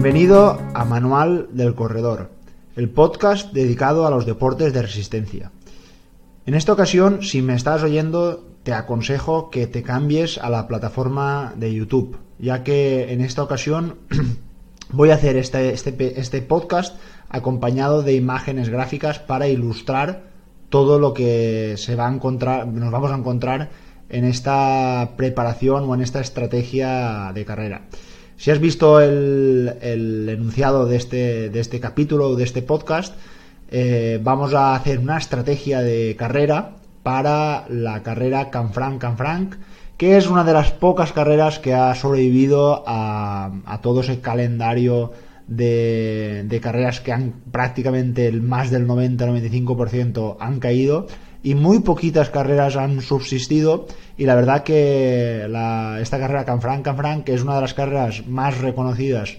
Bienvenido a Manual del Corredor, el podcast dedicado a los deportes de resistencia. En esta ocasión, si me estás oyendo, te aconsejo que te cambies a la plataforma de YouTube, ya que en esta ocasión voy a hacer este, este, este podcast acompañado de imágenes gráficas para ilustrar todo lo que se va a encontrar, nos vamos a encontrar en esta preparación o en esta estrategia de carrera. Si has visto el, enunciado de este, de este capítulo de este podcast, eh, vamos a hacer una estrategia de carrera para la carrera Canfranc Canfranc, que es una de las pocas carreras que ha sobrevivido a, a todo ese calendario de, carreras que han prácticamente el más del 90-95% han caído y muy poquitas carreras han subsistido y la verdad que esta carrera Canfranc Canfranc es una de las carreras más reconocidas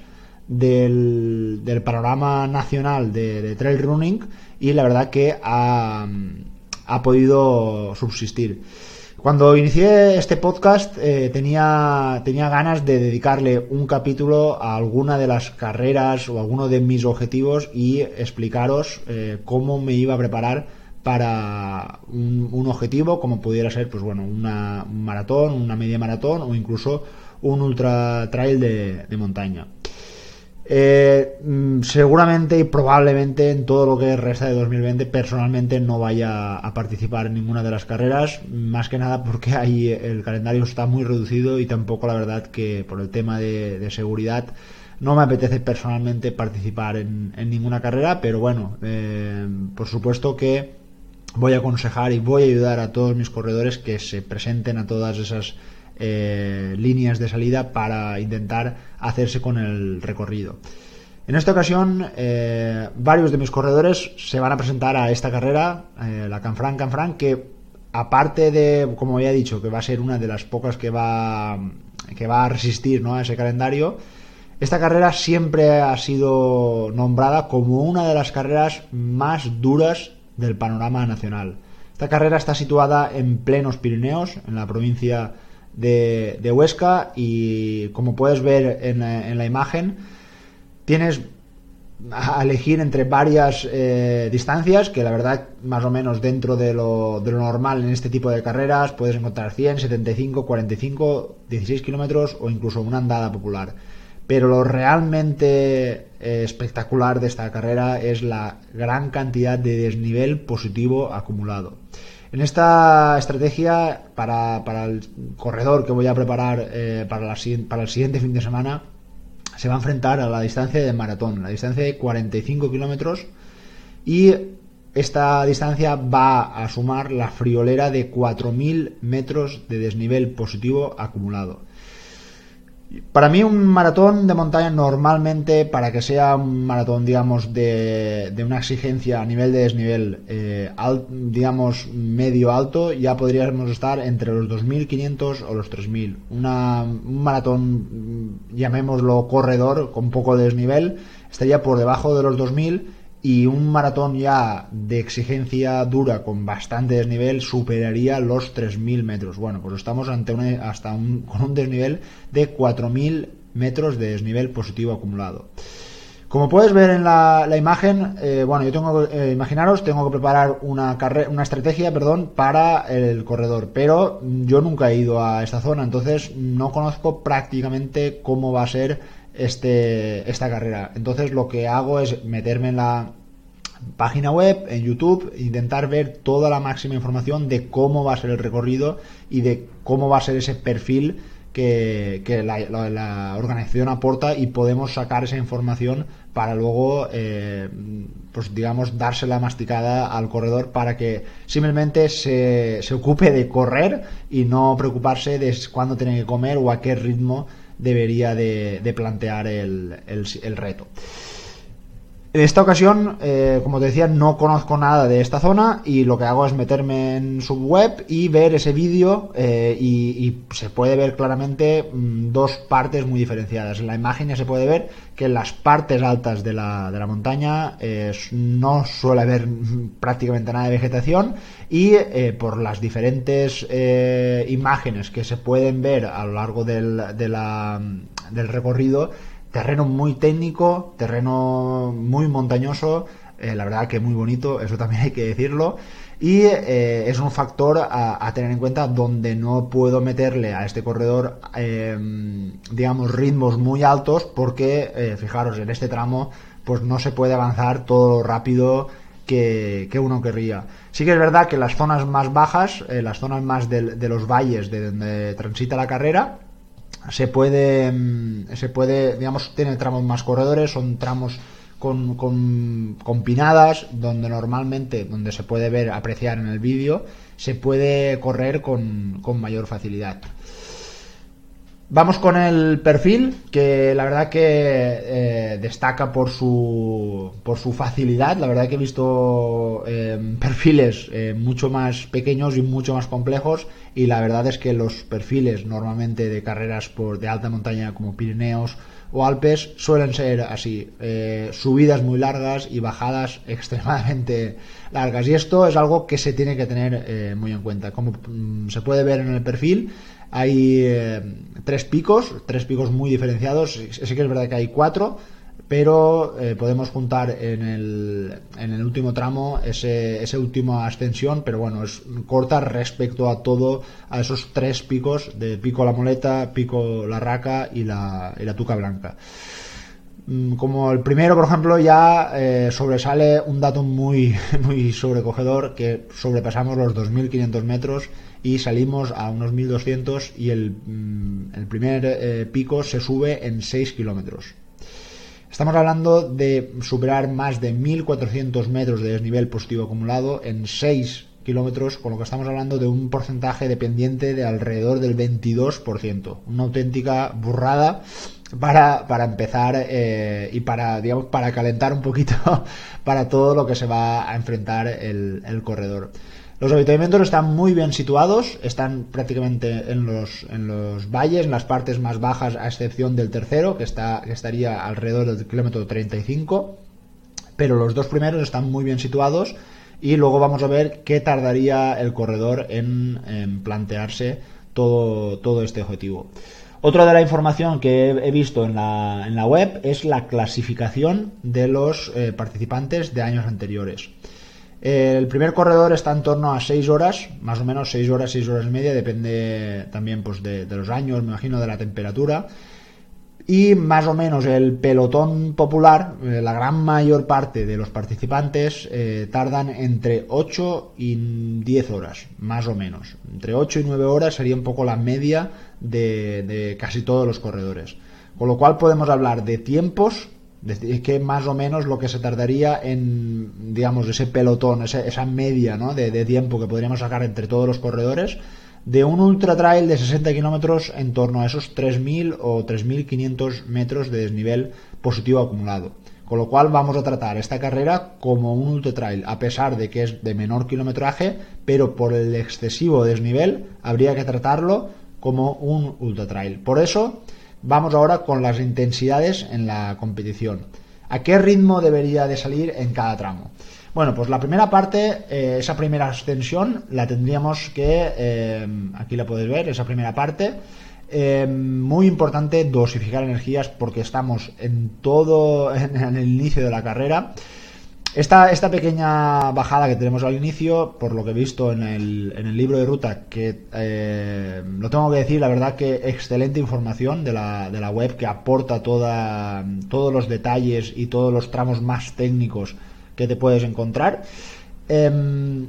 del, panorama nacional de, trail running y la verdad que ha, ha podido subsistir. Cuando inicié este podcast eh, tenía, tenía ganas de dedicarle un capítulo a alguna de las carreras o alguno de mis objetivos y explicaros eh, cómo me iba a preparar para un, objetivo como pudiera ser pues bueno una, un maratón, una media maratón o incluso un ultra trail de montaña. Eh, mm, seguramente y probablemente en todo lo que resta de 2020 personalmente no vaya a participar en ninguna de las carreras, más que nada porque ahí el calendario está muy reducido y tampoco la verdad que por el tema de, seguridad no me apetece personalmente participar en, ninguna carrera, pero bueno, eh, por supuesto que voy a aconsejar y voy a ayudar a todos mis corredores que se presenten a todas esas eh, líneas de salida para intentar hacerse con el recorrido. En esta ocasión, eh, varios de mis corredores se van a presentar a esta carrera, eh, la Canfranc Canfranc, que aparte de, como había dicho, que va a ser una de las pocas que va, que va a resistir ¿no? a ese calendario, esta carrera siempre ha sido nombrada como una de las carreras más duras del panorama nacional. Esta carrera está situada en plenos Pirineos, en la provincia de, Huesca y como puedes ver en, la imagen, tienes a elegir entre varias eh, distancias que la verdad más o menos dentro de lo, de lo, normal en este tipo de carreras puedes encontrar 100, 75, 45, 16 kilómetros o incluso una andada popular. Pero lo realmente espectacular de esta carrera es la gran cantidad de desnivel positivo acumulado. En esta estrategia, para, el corredor que voy a preparar eh, para, para el siguiente fin de semana, se va a enfrentar a la distancia de maratón, la distancia de 45 kilómetros, y esta distancia va a sumar la friolera de 4.000 metros de desnivel positivo acumulado. Para mí un maratón de montaña normalmente, para que sea un maratón, digamos, de, una exigencia a nivel de desnivel, eh, digamos, medio alto, ya podríamos estar entre los 2.500 o los 3.000. un maratón, llamémoslo corredor, con poco desnivel, estaría por debajo de los 2.000 y un maratón ya de exigencia dura con bastante desnivel superaría los 3.000 metros. Bueno, pues estamos ante una, hasta un, con un desnivel de 4.000 metros de desnivel positivo acumulado. Como puedes ver en la, imagen, eh, bueno, yo tengo que, eh, imaginaros, tengo que preparar una, una estrategia, perdón, para el corredor, pero yo nunca he ido a esta zona, entonces no conozco prácticamente cómo va a ser este, esta carrera. Entonces lo que hago es meterme en la página web, en YouTube, intentar ver toda la máxima información de cómo va a ser el recorrido y de cómo va a ser ese perfil que, la, organización aporta y podemos sacar esa información para luego, eh, pues digamos, dársela masticada al corredor para que simplemente se, se ocupe de correr y no preocuparse de cuándo tiene que comer o a qué ritmo debería de, plantear el, el, reto. En esta ocasión, eh, como te decía, no conozco nada de esta zona y lo que hago es meterme en su web y ver ese vídeo eh, y, se puede ver claramente mm, dos partes muy diferenciadas. En la imagen ya se puede ver que en las partes altas de la, de la montaña eh, no suele haber prácticamente nada de vegetación y por las diferentes imágenes que se pueden ver a lo largo del, del recorrido terreno muy técnico, terreno muy montañoso, eh, la verdad que muy bonito, eso también hay que decirlo. Y eh, es un factor a, tener en cuenta donde no puedo meterle a este corredor, em, digamos, ritmos muy altos porque, fijaros, en este tramo pues no se puede avanzar todo rápido que, uno querría. Sí que es verdad que las zonas más bajas, las zonas más de los valles de donde transita la carrera, se puede, mm, se puede, digamos, tiene tramos más corredores, son tramos con, con, pinadas, donde normalmente, donde se puede ver, apreciar en el vídeo, se puede correr con, con mayor facilidad. Vamos con el perfil, que la verdad que eh, destaca por su, por su facilidad. La verdad que he visto eh, perfiles eh, mucho más pequeños y mucho más complejos y la verdad es que los perfiles normalmente de carreras por de alta montaña como Pirineos o Alpes suelen ser así, subidas muy largas y bajadas extremadamente largas. Y esto es algo que se tiene que tener muy en cuenta. Como mm, se puede ver en el perfil, hay eh, tres picos, tres picos muy diferenciados. Sí que es verdad que hay cuatro, pero eh, podemos juntar en el, en el último tramo ese, esa última ascensión, pero bueno, es corta respecto a todo, a esos tres picos, de pico la moleta, pico la raca y la, y la tuca blanca. Mm, como el primero, por ejemplo, ya eh, sobresale un dato muy, muy sobrecogedor, que sobrepasamos los 2.500 metros y salimos a unos 1200 y el, mm, primer eh, pico se sube en 6 kilómetros. Estamos hablando de superar más de 1400 metros de desnivel positivo acumulado en 6 kilómetros, con lo que estamos hablando de un porcentaje dependiente de alrededor del 22%. Una auténtica burrada para, para empezar eh, y para, digamos, para calentar un poquito para todo lo que se va a enfrentar el, corredor. Los avituallamientos están muy bien situados, están prácticamente en los, en los valles, en las partes más bajas, a excepción del tercero, que, está, que estaría alrededor del kilómetro 35, pero los dos primeros están muy bien situados y luego vamos a ver qué tardaría el corredor en, plantearse todo, todo este objetivo. Otra de la información que he visto en la, en la web es la clasificación de los eh, participantes de años anteriores. El primer corredor está en torno a 6 horas, más o menos 6 horas, 6 horas y media, depende también pues, de, los años, me imagino, de la temperatura. Y más o menos el pelotón popular, eh, la gran mayor parte de los participantes eh, tardan entre 8 y 10 horas, más o menos. Entre 8 y 9 horas sería un poco la media de, de casi todos los corredores. Con lo cual podemos hablar de tiempos es que más o menos lo que se tardaría en, digamos, ese pelotón, esa, media ¿no? de, tiempo que podríamos sacar entre todos los corredores, de un ultra trail de 60 kilómetros en torno a esos 3.000 o 3.500 metros de desnivel positivo acumulado. Con lo cual vamos a tratar esta carrera como un ultra trail, a pesar de que es de menor kilometraje, pero por el excesivo desnivel habría que tratarlo como un ultra trail. Por eso, Vamos ahora con las intensidades en la competición. ¿A qué ritmo debería de salir en cada tramo? Bueno, pues la primera parte, eh, esa primera ascensión, la tendríamos que, eh, aquí la podéis ver, esa primera parte, eh, muy importante dosificar energías porque estamos en todo, en el inicio de la carrera. Esta, esta pequeña bajada que tenemos al inicio, por lo que he visto en el, en el libro de ruta, que lo tengo que decir, la verdad que excelente información de la, de la web que aporta toda, todos los detalles y todos los tramos más técnicos que te puedes encontrar. Em,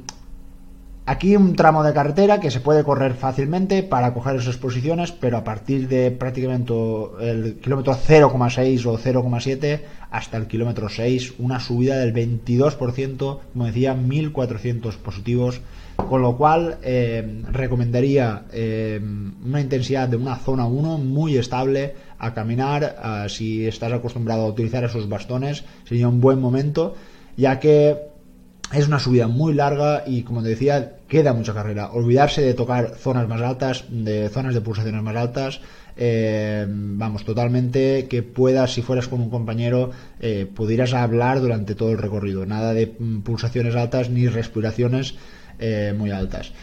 Aquí un tramo de carretera que se puede correr fácilmente para coger esas posiciones, pero a partir de prácticamente el kilómetro 0,6 o 0,7 hasta el kilómetro 6, una subida del 22%, como decía, 1400 positivos, con lo cual eh, recomendaría eh, una intensidad de una zona 1 muy estable a caminar, si estás acostumbrado a utilizar esos bastones, sería un buen momento, ya que es una subida muy larga y, como te decía, queda mucha carrera. Olvidarse de tocar zonas más altas, de zonas de pulsaciones más altas. Eh, vamos, totalmente que puedas, si fueras con un compañero, eh, pudieras hablar durante todo el recorrido. Nada de mm, pulsaciones altas ni respiraciones eh, muy altas.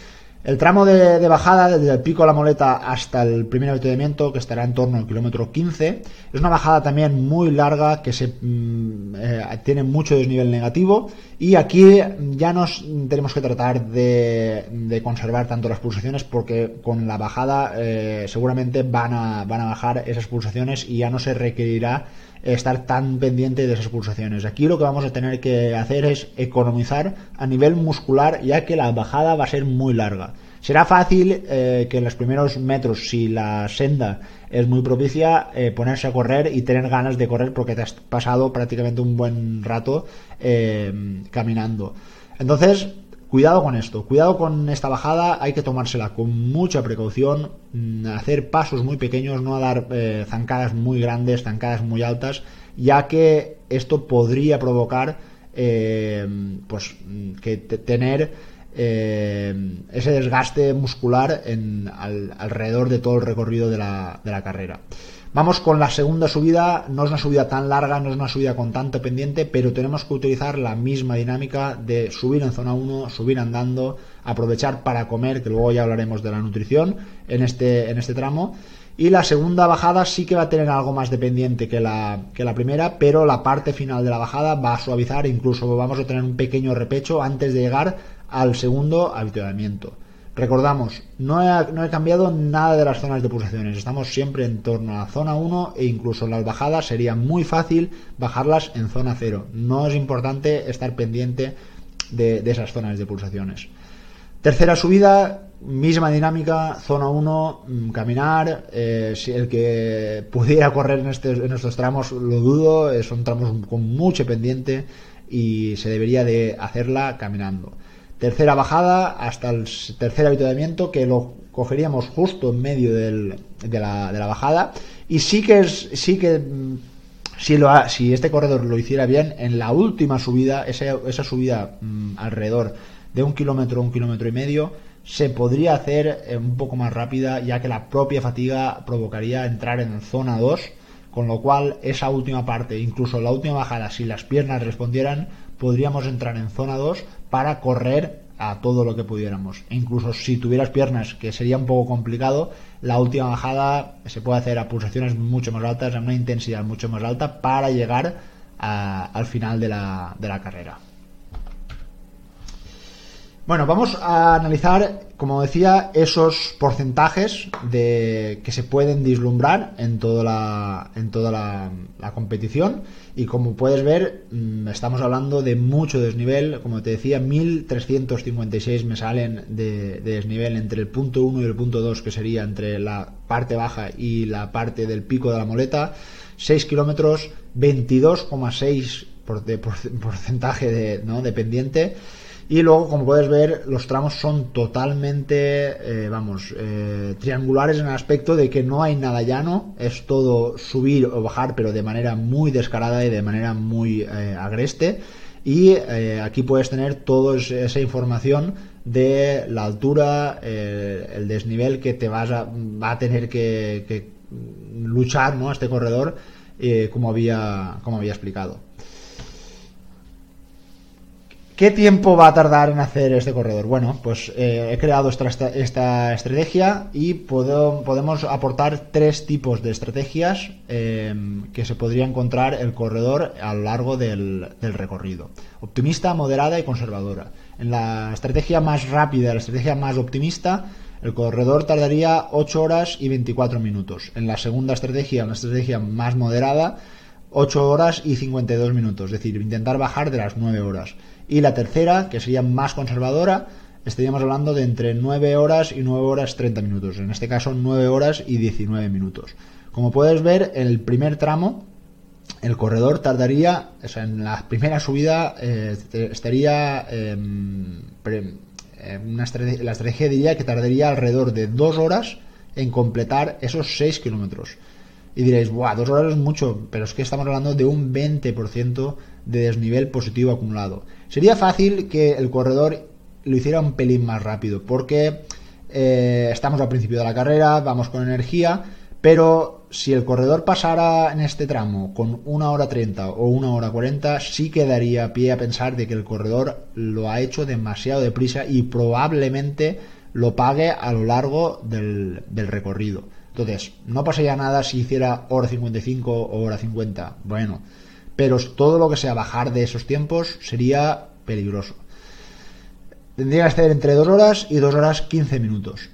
El tramo de, bajada desde el pico de la moleta hasta el primer avituallamiento, que estará en torno al kilómetro 15, es una bajada también muy larga que mm, eh, tiene mucho desnivel negativo y aquí ya nos tenemos que tratar de, conservar tanto las pulsaciones porque con la bajada eh, seguramente van a, van a bajar esas pulsaciones y ya no se requerirá estar tan pendiente de esas pulsaciones. Aquí lo que vamos a tener que hacer es economizar a nivel muscular ya que la bajada va a ser muy larga. Será fácil eh, que en los primeros metros, si la senda es muy propicia, eh, ponerse a correr y tener ganas de correr porque te has pasado prácticamente un buen rato eh, caminando. Entonces, Cuidado con esto, cuidado con esta bajada, hay que tomársela con mucha precaución, mm, hacer pasos muy pequeños, no dar eh, zancadas muy grandes, zancadas muy altas, ya que esto podría provocar eh, pues mm, que tener eh, ese desgaste muscular alrededor de todo el recorrido de la carrera. Vamos con la segunda subida, no es una subida tan larga, no es una subida con tanto pendiente, pero tenemos que utilizar la misma dinámica de subir en zona 1, subir andando, aprovechar para comer, que luego ya hablaremos de la nutrición en este, en este tramo. Y la segunda bajada sí que va a tener algo más de pendiente que la, que la primera, pero la parte final de la bajada va a suavizar, incluso vamos a tener un pequeño repecho antes de llegar al segundo habituamiento. Recordamos, no he, cambiado nada de las zonas de pulsaciones, estamos siempre en torno a zona 1 e incluso las bajadas sería muy fácil bajarlas en zona 0. No es importante estar pendiente de, esas zonas de pulsaciones. Tercera subida, misma dinámica, zona 1, mm, caminar. Eh, si el que pudiera correr en, este, en estos tramos, lo dudo, eh, son tramos con mucho pendiente y se debería de hacerla caminando tercera bajada hasta el tercer habituamiento que lo cogeríamos justo en medio de, la, bajada. Y sí que es sí que mm, si, este corredor lo hiciera bien en la última subida esa, esa subida mm, alrededor de un kilómetro un kilómetro y medio se podría hacer eh, un poco más rápida ya que la propia fatiga provocaría entrar en zona 2 con lo cual esa última parte incluso la última bajada si las piernas respondieran podríamos entrar en zona 2 para correr a todo lo que pudiéramos. E incluso si tuvieras piernas, que sería un poco complicado, la última bajada se puede hacer a pulsaciones mucho más altas, a una intensidad mucho más alta, para llegar al final de la, de la carrera. Bueno, vamos a analizar, como decía, esos porcentajes de, que se pueden vislumbrar en toda la, en toda la, competición. Y como puedes ver, mm, estamos hablando de mucho desnivel. Como te decía, 1356 me salen de, de desnivel entre el punto 1 y el punto 2, que sería entre la parte baja y la parte del pico de la moleta. 6 kilómetros, 22,6 por, de, porcentaje de, ¿no? dependiente. Y luego, como puedes ver, los tramos son totalmente, eh, vamos, eh, triangulares en el aspecto de que no hay nada llano, es todo subir o bajar, pero de manera muy descarada y de manera muy eh, agreste. Y aquí puedes tener toda esa información de la altura, el desnivel que te vas a, va a tener que, luchar, ¿no? Este corredor, como había, como había explicado. ¿Qué tiempo va a tardar en hacer este corredor? Bueno, pues eh, he creado esta, estrategia y podemos aportar tres tipos de estrategias em, que se podría encontrar el corredor a lo largo del, recorrido. Optimista, moderada y conservadora. En la estrategia más rápida, la estrategia más optimista, el corredor tardaría 8 horas y 24 minutos. En la segunda estrategia, una estrategia más moderada, 8 horas y 52 minutos. Es decir, intentar bajar de las 9 horas. Y la tercera, que sería más conservadora, estaríamos hablando de entre 9 horas y 9 horas 30 minutos. En este caso, 9 horas y 19 minutos. Como puedes ver, el primer tramo, el corredor tardaría, o sea, en la primera subida eh, estaría, em, la estrategia diría que tardaría alrededor de 2 horas en completar esos 6 kilómetros. Y diréis, ¡buah! Dos horas es mucho, pero es que estamos hablando de un 20% de desnivel positivo acumulado. Sería fácil que el corredor lo hiciera un pelín más rápido, porque eh, estamos al principio de la carrera, vamos con energía, pero si el corredor pasara en este tramo con una hora 30 o una hora 40, sí quedaría pie a pensar de que el corredor lo ha hecho demasiado deprisa y probablemente lo pague a lo largo del, recorrido. Entonces, no pasaría nada si hiciera hora 55 o hora 50. Bueno, pero todo lo que sea bajar de esos tiempos sería peligroso. Tendría que estar entre 2 horas y 2 horas 15 minutos.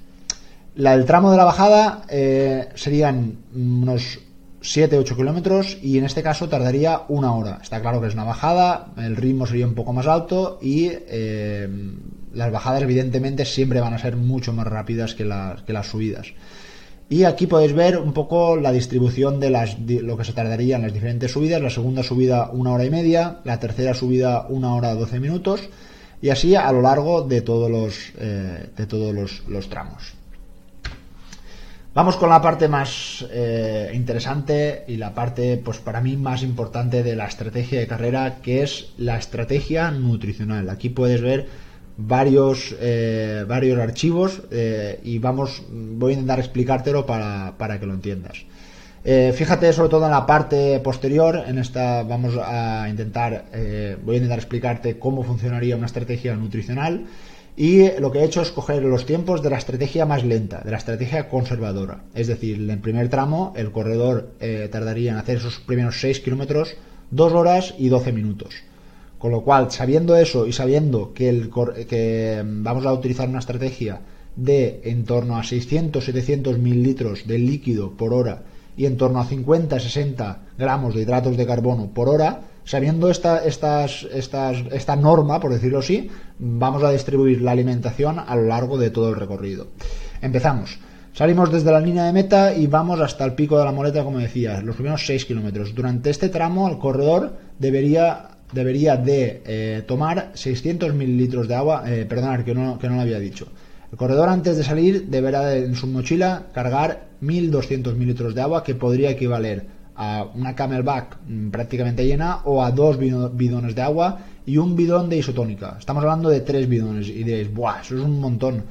La, el tramo de la bajada eh, serían unos 7-8 kilómetros y en este caso tardaría una hora. Está claro que es una bajada, el ritmo sería un poco más alto y eh, las bajadas evidentemente siempre van a ser mucho más rápidas que las, que las subidas. Y aquí podéis ver un poco la distribución de las, lo que se tardaría en las diferentes subidas. La segunda subida una hora y media, la tercera subida una hora 12 minutos y así a lo largo de todos los, eh, de todos los tramos. Vamos con la parte más eh, interesante y la parte, pues para mí, más importante de la estrategia de carrera, que es la estrategia nutricional. Aquí puedes ver varios, eh, varios archivos eh, y vamos, voy a intentar explicártelo para, para que lo entiendas. fíjate sobre todo en la parte posterior, en esta vamos a intentar, voy a intentar explicarte cómo funcionaría una estrategia nutricional y lo que he hecho es coger los tiempos de la estrategia más lenta, de la estrategia conservadora. Es decir, en el primer tramo el corredor eh, tardaría en hacer esos primeros 6 kilómetros 2 horas y 12 minutos. Con lo cual, sabiendo eso y sabiendo que, el, que vamos a utilizar una estrategia de en torno a 600-700 mililitros de líquido por hora y en torno a 50-60 gramos de hidratos de carbono por hora, sabiendo esta, estas, estas, esta norma, por decirlo así, vamos a distribuir la alimentación a lo largo de todo el recorrido. Empezamos. Salimos desde la línea de meta y vamos hasta el pico de la moleta, como decía, los primeros 6 kilómetros. Durante este tramo, el corredor debería, debería de eh, tomar 600 mililitros de agua, eh, perdonad, que no, que no lo había dicho. El corredor antes de salir deberá en su mochila cargar 1200 mililitros de agua, que podría equivaler a una camelback mm, prácticamente llena o a dos bidones de agua y un bidón de isotónica. Estamos hablando de tres bidones y diréis, ¡buah! Eso es un montón.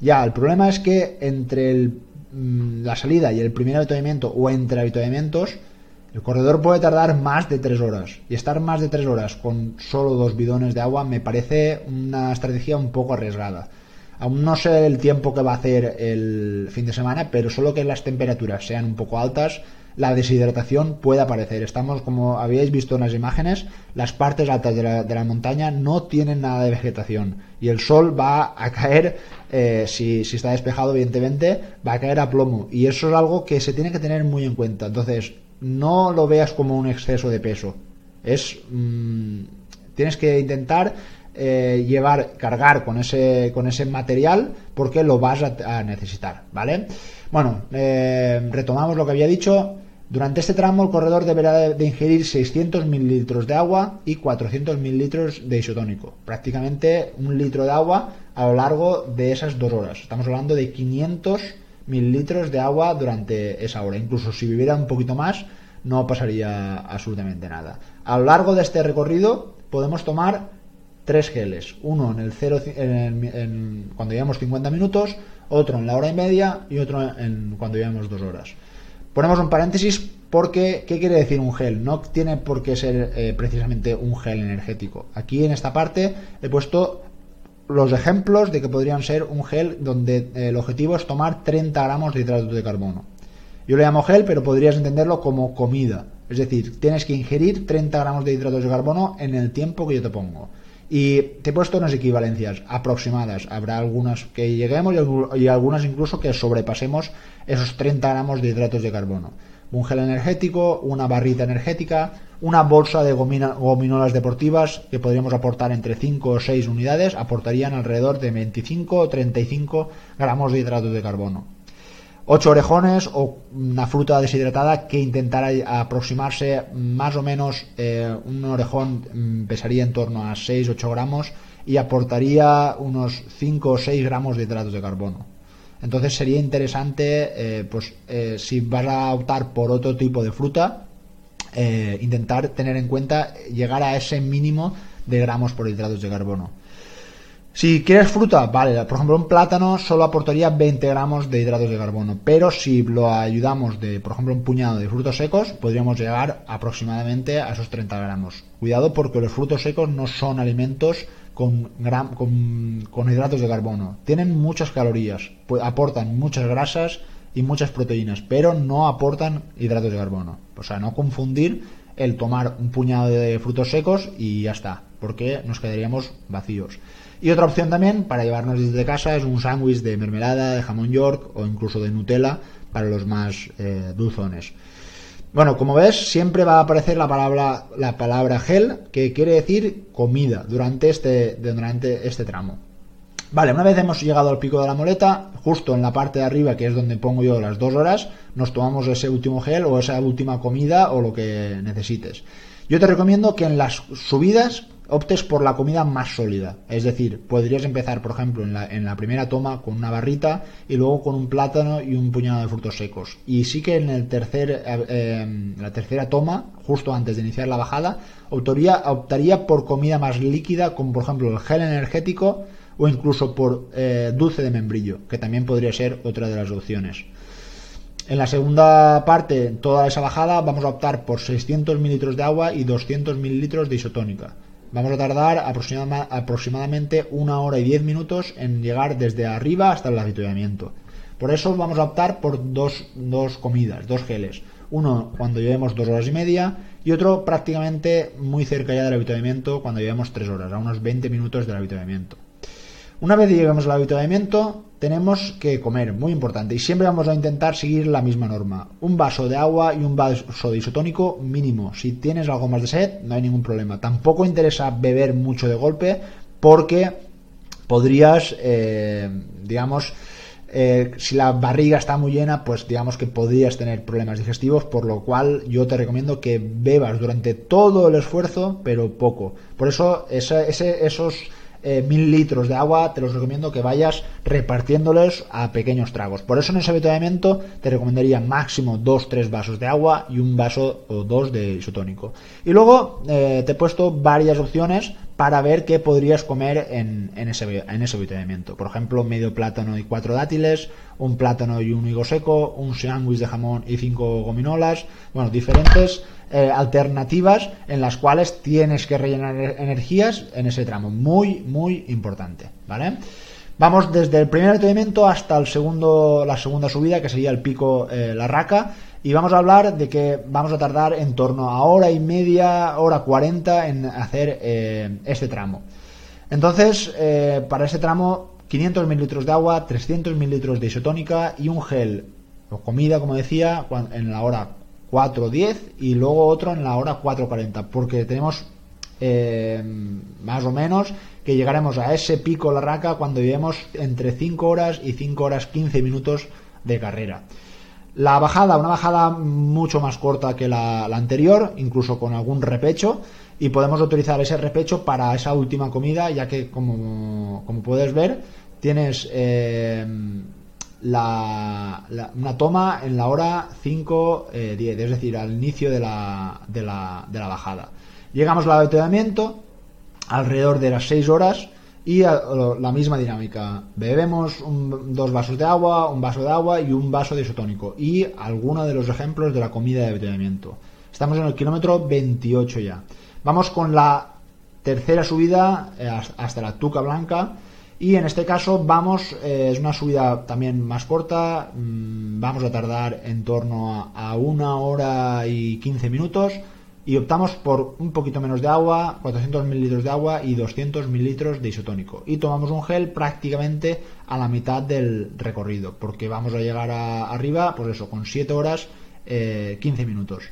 Ya, el problema es que entre mm, la salida y el primer avituallamiento o entre avituallamientos, el corredor puede tardar más de tres horas. Y estar más de tres horas con solo dos bidones de agua me parece una estrategia un poco arriesgada. Aún no sé el tiempo que va a hacer el fin de semana, pero solo que las temperaturas sean un poco altas, la deshidratación puede aparecer. Estamos, como habíais visto en las imágenes, las partes altas de la, montaña no tienen nada de vegetación y el sol va a caer, eh, si, está despejado evidentemente, va a caer a plomo y eso es algo que se tiene que tener muy en cuenta. Entonces, no lo veas como un exceso de peso. Es... Mm, tienes que intentar eh, llevar, cargar con ese, con ese material porque lo vas a, necesitar, ¿vale? Bueno, eh, retomamos lo que había dicho. Durante este tramo el corredor deberá de, ingerir 600 mililitros de agua y 400 mililitros de isotónico, prácticamente un litro de agua a lo largo de esas dos horas. Estamos hablando de 500 mililitros de agua durante esa hora. Incluso si viviera un poquito más, no pasaría absolutamente nada. A lo largo de este recorrido podemos tomar tres geles, uno en el cero, cuando llevamos 50 minutos, otro en la hora y media y otro en, cuando llevamos dos horas. Ponemos un paréntesis porque, ¿qué quiere decir un gel? No tiene por qué ser eh, precisamente un gel energético. Aquí en esta parte he puesto los ejemplos de que podrían ser un gel donde eh, el objetivo es tomar 30 gramos de hidratos de carbono. Yo lo llamo gel, pero podrías entenderlo como comida. Es decir, tienes que ingerir 30 gramos de hidratos de carbono en el tiempo que yo te pongo. Y te he puesto unas equivalencias aproximadas. Habrá algunas que lleguemos y algunas incluso que sobrepasemos esos 30 gramos de hidratos de carbono. Un gel energético, una barrita energética, una bolsa de gominolas deportivas que podríamos aportar entre 5 o 6 unidades, aportarían alrededor de 25 o 35 gramos de hidratos de carbono. 8 orejones o una fruta deshidratada que intentara aproximarse más o menos eh, un orejón mm, pesaría en torno a 6-8 gramos y aportaría unos 5 o 6 gramos de hidratos de carbono. Entonces sería interesante, eh, pues eh, si vas a optar por otro tipo de fruta, intentar tener en cuenta llegar a ese mínimo de gramos por hidratos de carbono. Si quieres fruta, vale, por ejemplo un plátano solo aportaría 20 gramos de hidratos de carbono, pero si lo ayudamos de, por ejemplo, un puñado de frutos secos, podríamos llegar aproximadamente a esos 30 gramos. Cuidado porque los frutos secos no son alimentos con, con, hidratos de carbono. Tienen muchas calorías, aportan muchas grasas y muchas proteínas, pero no aportan hidratos de carbono. O sea, no confundir el tomar un puñado de frutos secos y ya está, porque nos quedaríamos vacíos. Y otra opción también para llevarnos desde casa es un sándwich de mermelada, de jamón york o incluso de Nutella para los más eh, dulzones. Bueno, como ves, siempre va a aparecer la palabra, la palabra gel, que quiere decir comida, durante este, durante este tramo. Vale, una vez hemos llegado al pico de la moleta, justo en la parte de arriba, que es donde pongo yo las dos horas, nos tomamos ese último gel o esa última comida o lo que necesites. Yo te recomiendo que en las subidas optes por la comida más sólida. Es decir, podrías empezar, por ejemplo, en la, en la, primera toma con una barrita y luego con un plátano y un puñado de frutos secos. Y sí que en el tercer, eh, la tercera toma, justo antes de iniciar la bajada, optaría, optaría por comida más líquida, como por ejemplo el gel energético o incluso por eh, dulce de membrillo, que también podría ser otra de las opciones. En la segunda parte, toda esa bajada, vamos a optar por 600 mililitros de agua y 200 mililitros de isotónica. Vamos a tardar aproximadamente una hora y diez minutos en llegar desde arriba hasta el avituallamiento. Por eso vamos a optar por dos, dos comidas, dos geles. Uno cuando llevemos dos horas y media y otro prácticamente muy cerca ya del avituallamiento cuando llevemos tres horas, a unos 20 minutos del avituallamiento. Una vez lleguemos al avituallamiento, tenemos que comer, muy importante, y siempre vamos a intentar seguir la misma norma. Un vaso de agua y un vaso de isotónico mínimo. Si tienes algo más de sed, no hay ningún problema. Tampoco interesa beber mucho de golpe porque podrías, eh, digamos, eh, si la barriga está muy llena, pues digamos que podrías tener problemas digestivos, por lo cual yo te recomiendo que bebas durante todo el esfuerzo, pero poco. Por eso ese, esos eh, mil litros de agua, te los recomiendo que vayas repartiéndoles a pequeños tragos. Por eso en ese avituallamiento te recomendaría máximo 2-3 vasos de agua y un vaso o dos de isotónico. Y luego eh, te he puesto varias opciones para ver qué podrías comer en, ese, en ese avituallamiento. Por ejemplo, medio plátano y cuatro dátiles, un plátano y un higo seco, un sándwich de jamón y cinco gominolas, bueno, diferentes eh, alternativas en las cuales tienes que rellenar energías en ese tramo. Muy, muy importante, ¿vale? Vamos desde el primer avituallamiento hasta el segundo, la segunda subida, que sería el pico eh, La Raca, y vamos a hablar de que vamos a tardar en torno a hora y media, hora cuarenta en hacer eh, este tramo. Entonces, para ese tramo, 500 mililitros de agua, 300 mililitros de isotónica y un gel o comida, como decía, en la hora 4.10 y luego otro en la hora 4.40, porque tenemos eh, más o menos que llegaremos a ese pico la raca cuando llevemos entre 5 horas y 5 horas 15 minutos de carrera. La bajada, una bajada mucho más corta que la, anterior, incluso con algún repecho, y podemos utilizar ese repecho para esa última comida, ya que como, como puedes ver, tienes eh, la, una toma en la hora 5-10, eh, es decir, al inicio de la, de la, de la bajada. Llegamos al avituallamiento alrededor de las 6 horas y la misma dinámica. Bebemos dos vasos de agua, un vaso de agua y un vaso de isotónico. Y algunos de los ejemplos de la comida de avituallamiento. Estamos en el kilómetro 28 ya. Vamos con la tercera subida eh, hasta la Tuca Blanca y en este caso vamos, eh, es una subida también más corta, mm, vamos a tardar en torno a, una hora y 15 minutos y optamos por un poquito menos de agua, 400 mililitros de agua y 200 mililitros de isotónico. Y tomamos un gel prácticamente a la mitad del recorrido, porque vamos a llegar a, arriba, pues eso, con 7 horas, 15 eh, minutos.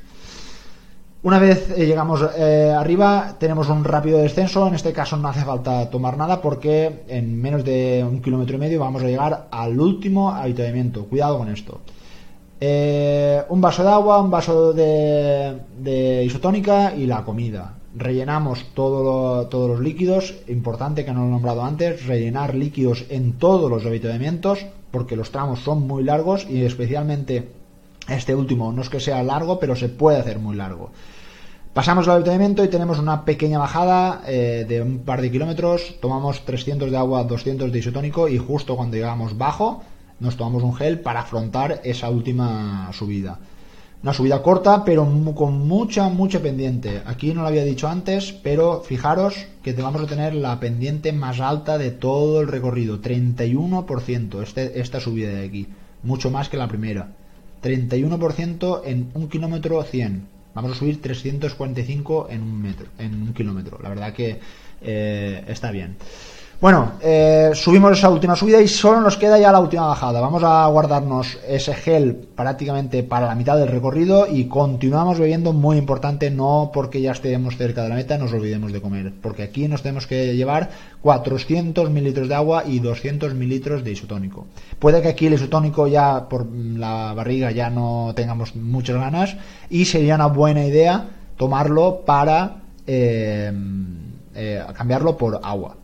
Una vez eh, llegamos eh, arriba, tenemos un rápido descenso. En este caso no hace falta tomar nada porque en menos de un kilómetro y medio vamos a llegar al último habituamiento. Cuidado con esto. Eh, un vaso de agua, un vaso de, isotónica y la comida. Rellenamos todos los líquidos. Importante que no lo he nombrado antes, rellenar líquidos en todos los habituamientos porque los tramos son muy largos y especialmente este último no es que sea largo, pero se puede hacer muy largo. Pasamos al avituallamiento y tenemos una pequeña bajada eh, de un par de kilómetros. Tomamos 300 de agua, 200 de isotónico y justo cuando llegamos bajo nos tomamos un gel para afrontar esa última subida. Una subida corta, pero con mucha, mucha pendiente. Aquí no lo había dicho antes, pero fijaros que vamos a tener la pendiente más alta de todo el recorrido. 31% este, esta subida de aquí. Mucho más que la primera. 31% en un kilómetro 100. Vamos a subir 345 en un metro, en un kilómetro. La verdad que eh, está bien. Bueno, eh, subimos esa última subida y solo nos queda ya la última bajada. Vamos a guardarnos ese gel prácticamente para la mitad del recorrido y continuamos bebiendo, muy importante, no porque ya estemos cerca de la meta nos olvidemos de comer, porque aquí nos tenemos que llevar 400 mililitros de agua y 200 mililitros de isotónico. Puede que aquí el isotónico ya por la barriga ya no tengamos muchas ganas y sería una buena idea tomarlo para eh, eh, cambiarlo por agua.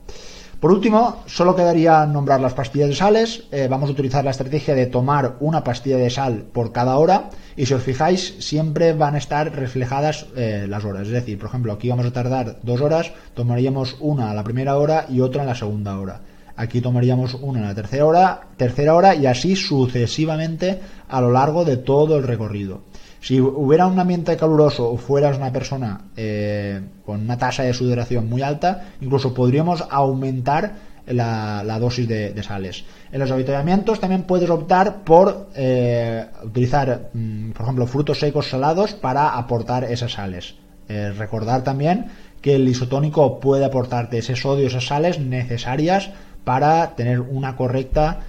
Por último, solo quedaría nombrar las pastillas de sales. Eh, vamos a utilizar la estrategia de tomar una pastilla de sal por cada hora y si os fijáis siempre van a estar reflejadas eh, las horas. Es decir, por ejemplo, aquí vamos a tardar dos horas, tomaríamos una a la primera hora y otra en la segunda hora. Aquí tomaríamos una en la tercera hora, tercera hora y así sucesivamente a lo largo de todo el recorrido. Si hubiera un ambiente caluroso o fueras una persona eh, con una tasa de sudoración muy alta, incluso podríamos aumentar la, dosis de, sales. En los avituallamientos también puedes optar por eh, utilizar, mm, por ejemplo, frutos secos salados para aportar esas sales. Eh, recordar también que el isotónico puede aportarte ese sodio, esas sales necesarias para tener una correcta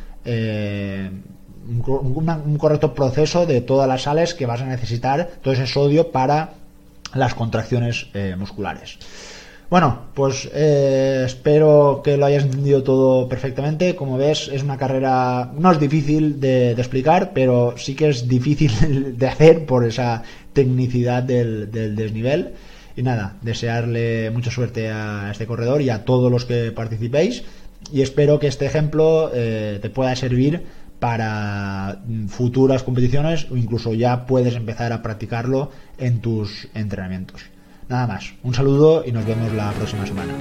un, correcto proceso de todas las sales que vas a necesitar, todo ese sodio para las contracciones eh, musculares. Bueno, pues eh, espero que lo hayas entendido todo perfectamente. Como ves, es una carrera, no es difícil de, explicar, pero sí que es difícil de hacer por esa tecnicidad del, desnivel. Y nada, desearle mucha suerte a este corredor y a todos los que participéis. Y espero que este ejemplo eh, te pueda servir para futuras competiciones o incluso ya puedes empezar a practicarlo en tus entrenamientos. Nada más, un saludo y nos vemos la próxima semana.